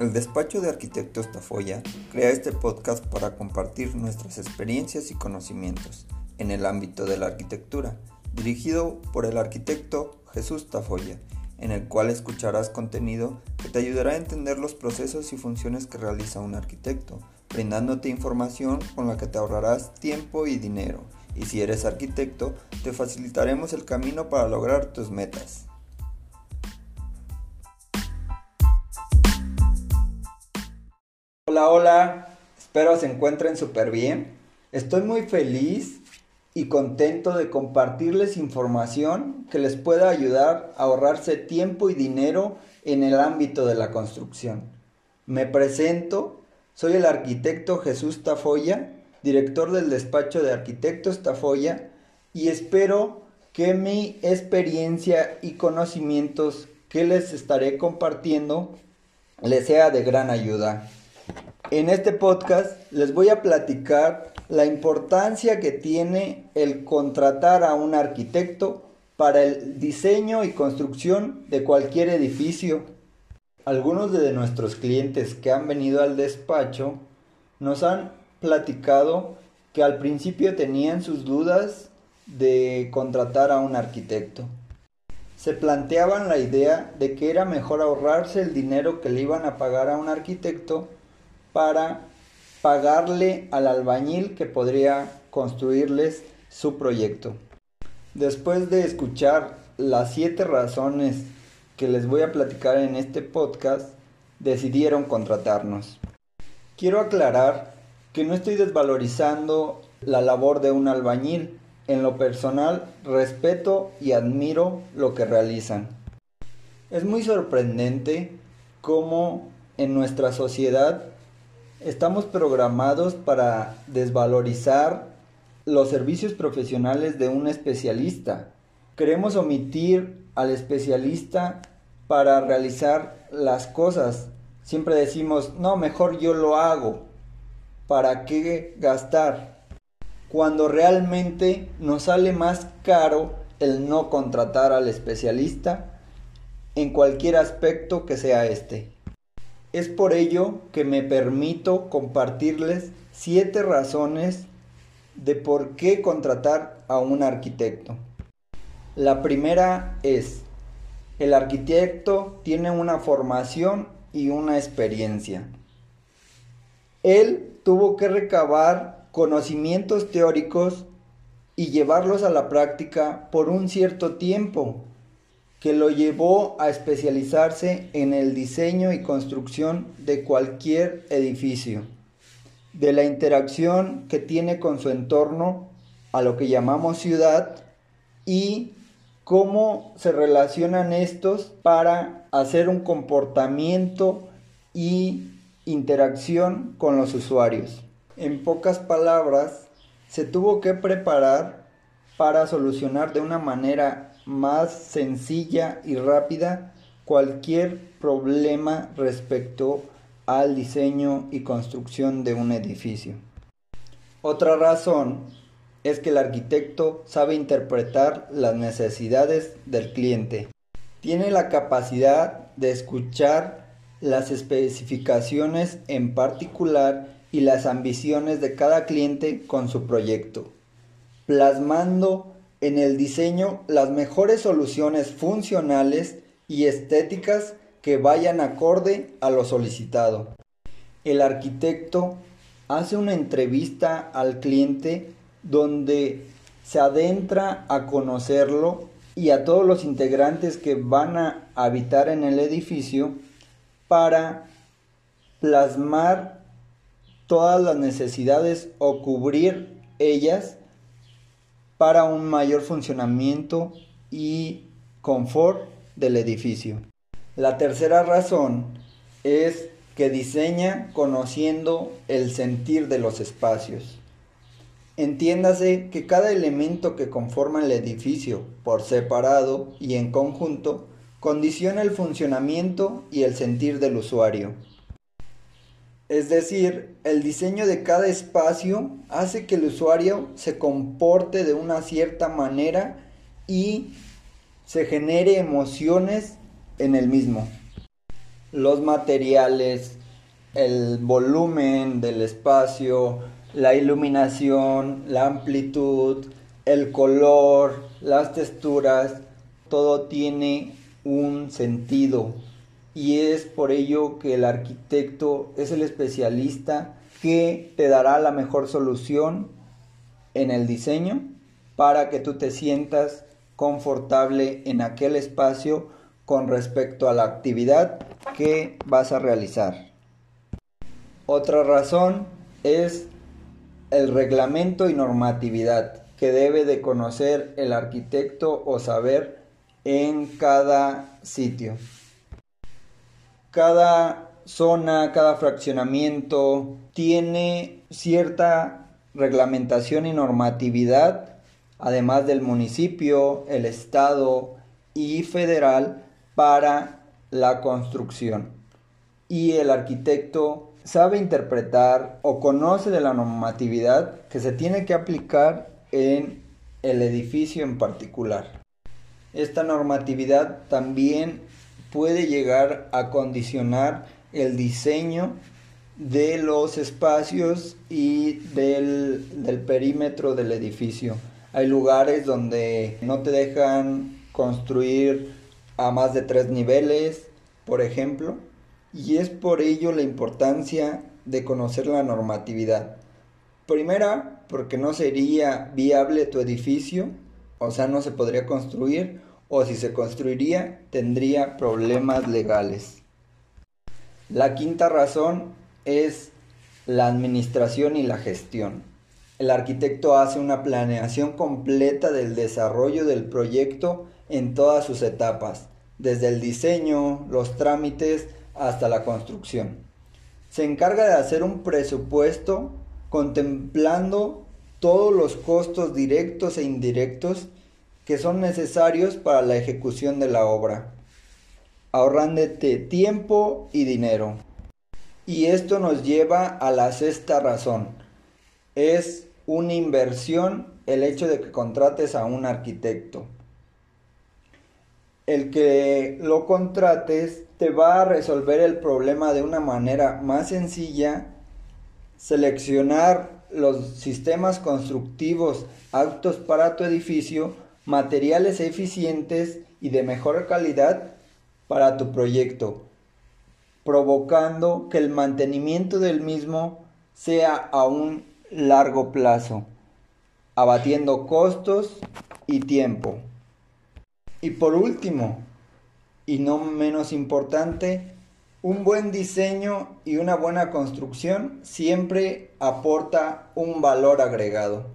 El despacho de arquitectos Tafoya crea este podcast para compartir nuestras experiencias y conocimientos en el ámbito de la arquitectura, dirigido por el arquitecto Jesús Tafoya, en el cual escucharás contenido que te ayudará a entender los procesos y funciones que realiza un arquitecto, brindándote información con la que te ahorrarás tiempo y dinero. Y si eres arquitecto, te facilitaremos el camino para lograr tus metas. Hola, hola, espero se encuentren súper bien. Estoy muy feliz y contento de compartirles información que les pueda ayudar a ahorrarse tiempo y dinero en el ámbito de la construcción. Me presento, soy el arquitecto Jesús Tafoya, director del despacho de arquitectos Tafoya, y espero que mi experiencia y conocimientos que les estaré compartiendo les sea de gran ayuda. En este podcast les voy a platicar la importancia que tiene el contratar a un arquitecto para el diseño y construcción de cualquier edificio. Algunos de nuestros clientes que han venido al despacho nos han platicado que al principio tenían sus dudas de contratar a un arquitecto. Se planteaban la idea de que era mejor ahorrarse el dinero que le iban a pagar a un arquitecto para pagarle al albañil que podría construirles su proyecto. Después de escuchar las siete razones que les voy a platicar en este podcast, decidieron contratarnos. Quiero aclarar que no estoy desvalorizando la labor de un albañil. En lo personal, respeto y admiro lo que realizan. Es muy sorprendente cómo en nuestra sociedad estamos programados para desvalorizar los servicios profesionales de un especialista. Queremos omitir al especialista para realizar las cosas. Siempre decimos, no, mejor yo lo hago. ¿Para qué gastar? Cuando realmente nos sale más caro el no contratar al especialista en cualquier aspecto que sea este. Es por ello que me permito compartirles siete razones de por qué contratar a un arquitecto. La primera es, el arquitecto tiene una formación y una experiencia. Él tuvo que recabar conocimientos teóricos y llevarlos a la práctica por un cierto tiempo que lo llevó a especializarse en el diseño y construcción de cualquier edificio, de la interacción que tiene con su entorno, a lo que llamamos ciudad, y cómo se relacionan estos para hacer un comportamiento y interacción con los usuarios. En pocas palabras, se tuvo que preparar para solucionar de una manera más sencilla y rápida cualquier problema respecto al diseño y construcción de un edificio. Otra razón es que el arquitecto sabe interpretar las necesidades del cliente. Tiene la capacidad de escuchar las especificaciones en particular y las ambiciones de cada cliente con su proyecto, plasmando en el diseño las mejores soluciones funcionales y estéticas que vayan acorde a lo solicitado. El arquitecto hace una entrevista al cliente donde se adentra a conocerlo y a todos los integrantes que van a habitar en el edificio para plasmar todas las necesidades o cubrir ellas para un mayor funcionamiento y confort del edificio. La tercera razón es que diseña conociendo el sentir de los espacios. Entiéndase que cada elemento que conforma el edificio por separado y en conjunto condiciona el funcionamiento y el sentir del usuario. Es decir, el diseño de cada espacio hace que el usuario se comporte de una cierta manera y se genere emociones en el mismo. los materiales, el volumen del espacio, la iluminación, la amplitud, el color, las texturas, todo tiene un sentido y es por ello que el arquitecto es el especialista que te dará la mejor solución en el diseño para que tú te sientas confortable en aquel espacio con respecto a la actividad que vas a realizar. Otra razón es el reglamento y normatividad que debe de conocer el arquitecto o saber en cada sitio. Cada zona, cada fraccionamiento tiene cierta reglamentación y normatividad, además del municipio, el estado y federal para la construcción. Y el arquitecto sabe interpretar o conoce de la normatividad que se tiene que aplicar en el edificio en particular. Esta normatividad también puede llegar a condicionar el diseño de los espacios y del, del, perímetro del edificio. Hay lugares donde no te dejan construir a más de tres niveles, por ejemplo, y es por ello la importancia de conocer la normatividad. Primera, porque no sería viable tu edificio, o sea, no se podría construir, o si se construiría, tendría problemas legales. La quinta razón es la administración y la gestión. El arquitecto hace una planeación completa del desarrollo del proyecto en todas sus etapas, desde el diseño, los trámites hasta la construcción. Se encarga de hacer un presupuesto contemplando todos los costos directos e indirectos que son necesarios para la ejecución de la obra, ahorrándote tiempo y dinero. Y esto nos lleva a la sexta razón. Es una inversión el hecho de que contrates a un arquitecto. El que lo contrates te va a resolver el problema de una manera más sencilla, seleccionar los sistemas constructivos aptos para tu edificio, materiales eficientes y de mejor calidad para tu proyecto, provocando que el mantenimiento del mismo sea a un largo plazo, abatiendo costos y tiempo. Y por último, y no menos importante, un buen diseño y una buena construcción siempre aporta un valor agregado.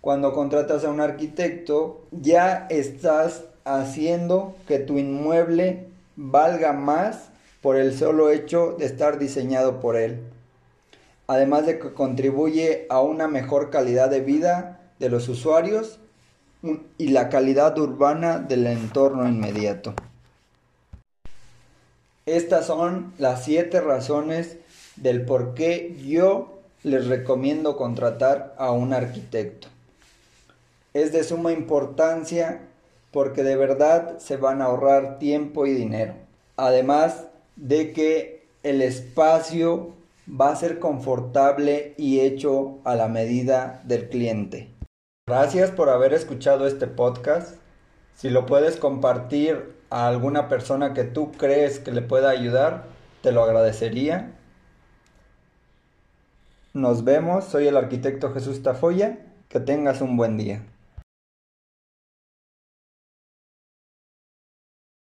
Cuando contratas a un arquitecto, ya estás haciendo que tu inmueble valga más por el solo hecho de estar diseñado por él. Además de que contribuye a una mejor calidad de vida de los usuarios y la calidad urbana del entorno inmediato. Estas son las siete razones del por qué yo les recomiendo contratar a un arquitecto. Es de suma importancia porque de verdad se van a ahorrar tiempo y dinero. Además de que el espacio va a ser confortable y hecho a la medida del cliente. Gracias por haber escuchado este podcast. Si lo puedes compartir a alguna persona que tú crees que le pueda ayudar, te lo agradecería. Nos vemos, soy el arquitecto Jesús Tafoya, que tengas un buen día.